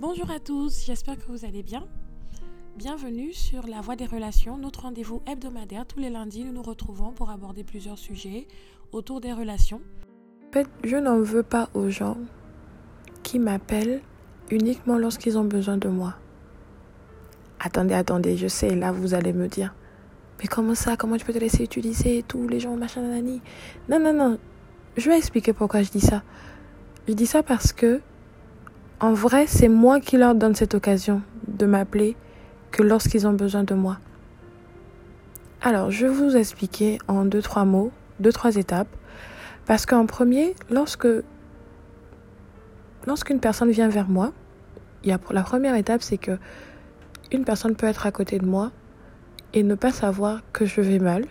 Bonjour à tous, j'espère que vous allez bien. Bienvenue sur La Voie des Relations, notre rendez-vous hebdomadaire. Tous les lundis, nous nous retrouvons pour aborder plusieurs sujets autour des relations. En fait, je n'en veux pas aux gens qui m'appellent uniquement lorsqu'ils ont besoin de moi. Attendez, attendez, je sais, là vous allez me dire. Mais comment ça? Comment tu peux te laisser utiliser tous les gens, machin, nanani? Non, non, non. Je vais expliquer pourquoi je dis ça. Je dis ça parce que, en vrai, c'est moi qui leur donne cette occasion de m'appeler que lorsqu'ils ont besoin de moi. Alors, je vais vous expliquer en deux, trois mots, deux, trois étapes. Parce qu'en premier, lorsque lorsqu'une personne vient vers moi, il y la première étape, c'est que une personne peut être à côté de moi et ne pas savoir que je vais mal.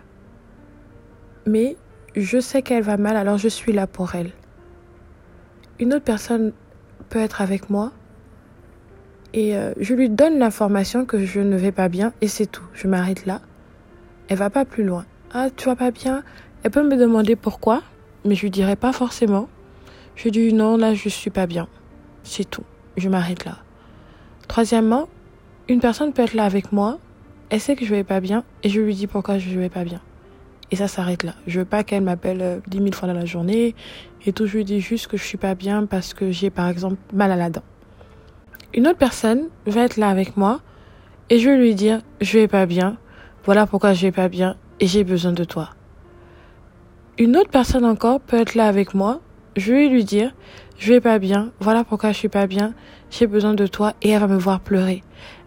Mais je sais qu'elle va mal, alors je suis là pour elle. Une autre personne peut être avec moi et euh, je lui donne l'information que je ne vais pas bien et c'est tout. Je m'arrête là. Elle va pas plus loin. Ah, tu vas pas bien? Elle peut me demander pourquoi, mais je lui dirai pas forcément. Je dis non, là je suis pas bien. C'est tout. Je m'arrête là. Troisièmement, une personne peut être là avec moi, elle sait que je vais pas bien et je lui dis pourquoi je vais pas bien. Et ça s'arrête là. Je veux pas qu'elle m'appelle euh, dix mille fois dans la journée et tout. Je lui dis juste que je suis pas bien parce que j'ai par exemple mal à la dent. Une autre personne va être là avec moi et je vais lui dire je vais pas bien. Voilà pourquoi je vais pas bien et j'ai besoin de toi. Une autre personne encore peut être là avec moi. Je vais lui dire je vais pas bien. Voilà pourquoi je suis pas bien. J'ai besoin de toi et elle va me voir pleurer.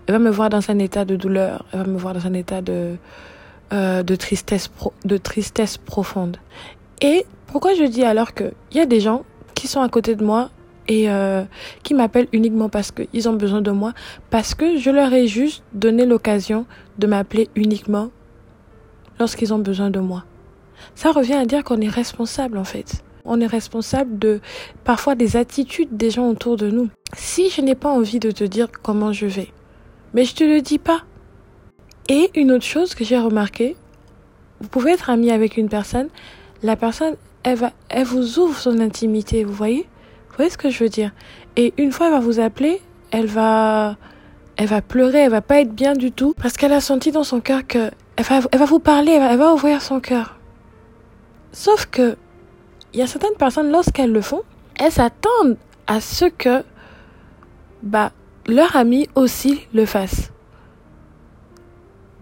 Elle va me voir dans un état de douleur. Elle va me voir dans un état de euh, de tristesse de tristesse profonde. Et pourquoi je dis alors que il y a des gens qui sont à côté de moi et euh, qui m'appellent uniquement parce qu'ils ont besoin de moi, parce que je leur ai juste donné l'occasion de m'appeler uniquement lorsqu'ils ont besoin de moi. Ça revient à dire qu'on est responsable en fait. On est responsable de parfois des attitudes des gens autour de nous. Si je n'ai pas envie de te dire comment je vais, mais je te le dis pas, et une autre chose que j'ai remarqué, vous pouvez être ami avec une personne, la personne, elle va, elle vous ouvre son intimité, vous voyez? Vous voyez ce que je veux dire? Et une fois elle va vous appeler, elle va, elle va pleurer, elle va pas être bien du tout, parce qu'elle a senti dans son cœur que, elle va, elle va vous parler, elle va, ouvrir son cœur. Sauf que, il y a certaines personnes, lorsqu'elles le font, elles s'attendent à ce que, bah, leur ami aussi le fasse.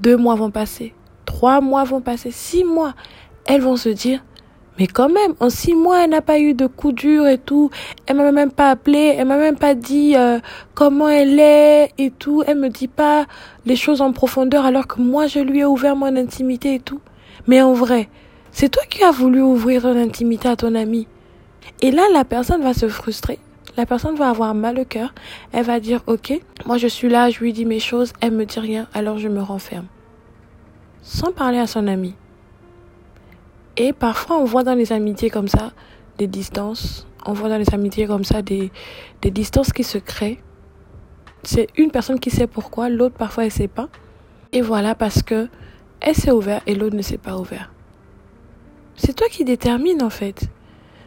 Deux mois vont passer, trois mois vont passer, six mois. Elles vont se dire, mais quand même, en six mois, elle n'a pas eu de coup dur et tout. Elle m'a même pas appelé, elle m'a même pas dit euh, comment elle est et tout. Elle me dit pas les choses en profondeur alors que moi, je lui ai ouvert mon intimité et tout. Mais en vrai, c'est toi qui as voulu ouvrir ton intimité à ton ami. Et là, la personne va se frustrer. La personne va avoir mal au cœur. Elle va dire, ok, moi je suis là, je lui dis mes choses, elle me dit rien, alors je me renferme. Sans parler à son ami. Et parfois, on voit dans les amitiés comme ça des distances. On voit dans les amitiés comme ça des, des distances qui se créent. C'est une personne qui sait pourquoi, l'autre parfois elle sait pas. Et voilà parce que elle s'est ouverte et l'autre ne s'est pas ouvert. C'est toi qui détermine en fait.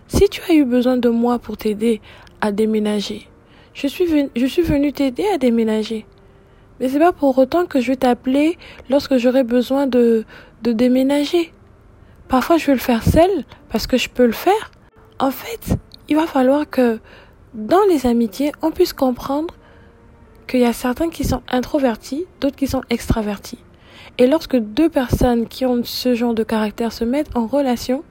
Si tu as eu besoin de moi pour t'aider à déménager. Je suis venu, je suis venu t'aider à déménager. Mais c'est pas pour autant que je vais t'appeler lorsque j'aurai besoin de, de déménager. Parfois, je vais le faire seule parce que je peux le faire. En fait, il va falloir que dans les amitiés, on puisse comprendre qu'il y a certains qui sont introvertis, d'autres qui sont extravertis. Et lorsque deux personnes qui ont ce genre de caractère se mettent en relation,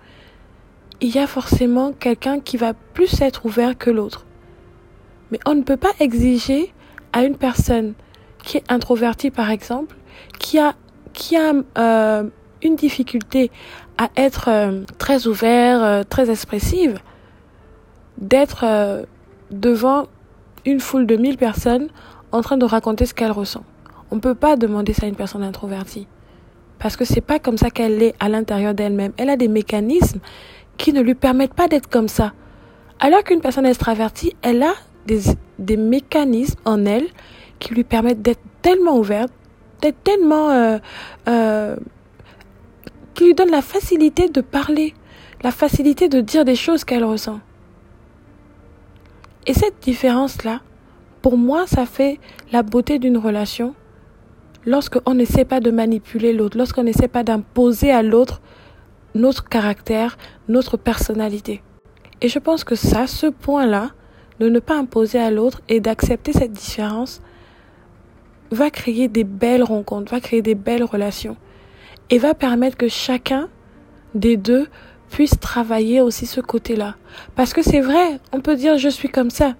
il y a forcément quelqu'un qui va plus être ouvert que l'autre. Mais on ne peut pas exiger à une personne qui est introvertie, par exemple, qui a, qui a euh, une difficulté à être euh, très ouvert, euh, très expressive, d'être devant une foule de mille personnes en train de raconter ce qu'elle ressent. On ne peut pas demander ça à une personne introvertie. Parce que c'est pas comme ça qu'elle est à l'intérieur d'elle-même. Elle a des mécanismes qui ne lui permettent pas d'être comme ça. Alors qu'une personne extravertie, elle a des, des mécanismes en elle qui lui permettent d'être tellement ouverte, d'être tellement... Euh, euh, qui lui donnent la facilité de parler, la facilité de dire des choses qu'elle ressent. Et cette différence-là pour moi, ça fait la beauté d'une relation lorsqu'on n'essaie pas de manipuler l'autre, lorsqu'on n'essaie pas d'imposer à l'autre notre caractère, notre personnalité. Et je pense que ça, ce point-là, de ne pas imposer à l'autre et d'accepter cette différence, va créer des belles rencontres, va créer des belles relations et va permettre que chacun des deux puisse travailler aussi ce côté-là. Parce que c'est vrai, on peut dire je suis comme ça,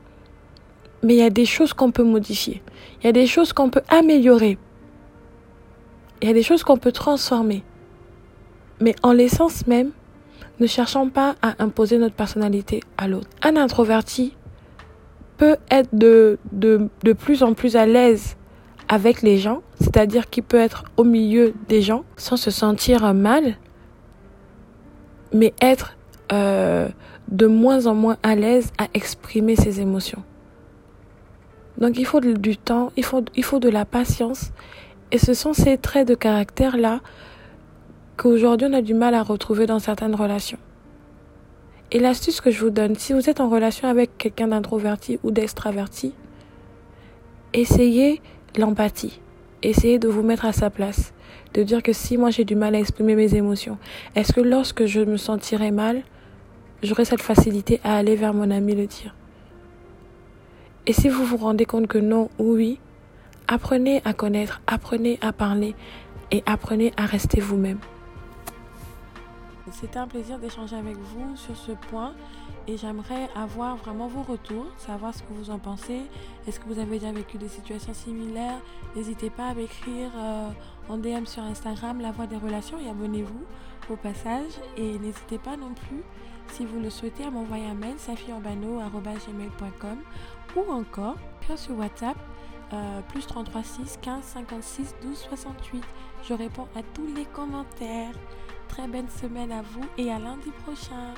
mais il y a des choses qu'on peut modifier, il y a des choses qu'on peut améliorer, il y a des choses qu'on peut transformer. Mais en l'essence même, ne cherchons pas à imposer notre personnalité à l'autre. Un introverti peut être de, de, de plus en plus à l'aise avec les gens, c'est-à-dire qu'il peut être au milieu des gens sans se sentir mal, mais être euh, de moins en moins à l'aise à exprimer ses émotions. Donc il faut du temps, il faut, il faut de la patience, et ce sont ces traits de caractère-là qu'aujourd'hui on a du mal à retrouver dans certaines relations. Et l'astuce que je vous donne, si vous êtes en relation avec quelqu'un d'introverti ou d'extraverti, essayez l'empathie. Essayez de vous mettre à sa place. De dire que si moi j'ai du mal à exprimer mes émotions, est-ce que lorsque je me sentirai mal, j'aurai cette facilité à aller vers mon ami le dire? Et si vous vous rendez compte que non ou oui, apprenez à connaître, apprenez à parler et apprenez à rester vous-même. C'était un plaisir d'échanger avec vous sur ce point et j'aimerais avoir vraiment vos retours, savoir ce que vous en pensez. Est-ce que vous avez déjà vécu des situations similaires? N'hésitez pas à m'écrire euh, en DM sur Instagram La Voix des Relations et abonnez-vous au passage. Et n'hésitez pas non plus, si vous le souhaitez, à m'envoyer un mail safiurbano.gmail.com ou encore sur WhatsApp euh, plus 33 6 15 56 12 68. Je réponds à tous les commentaires. Très belle semaine à vous et à lundi prochain.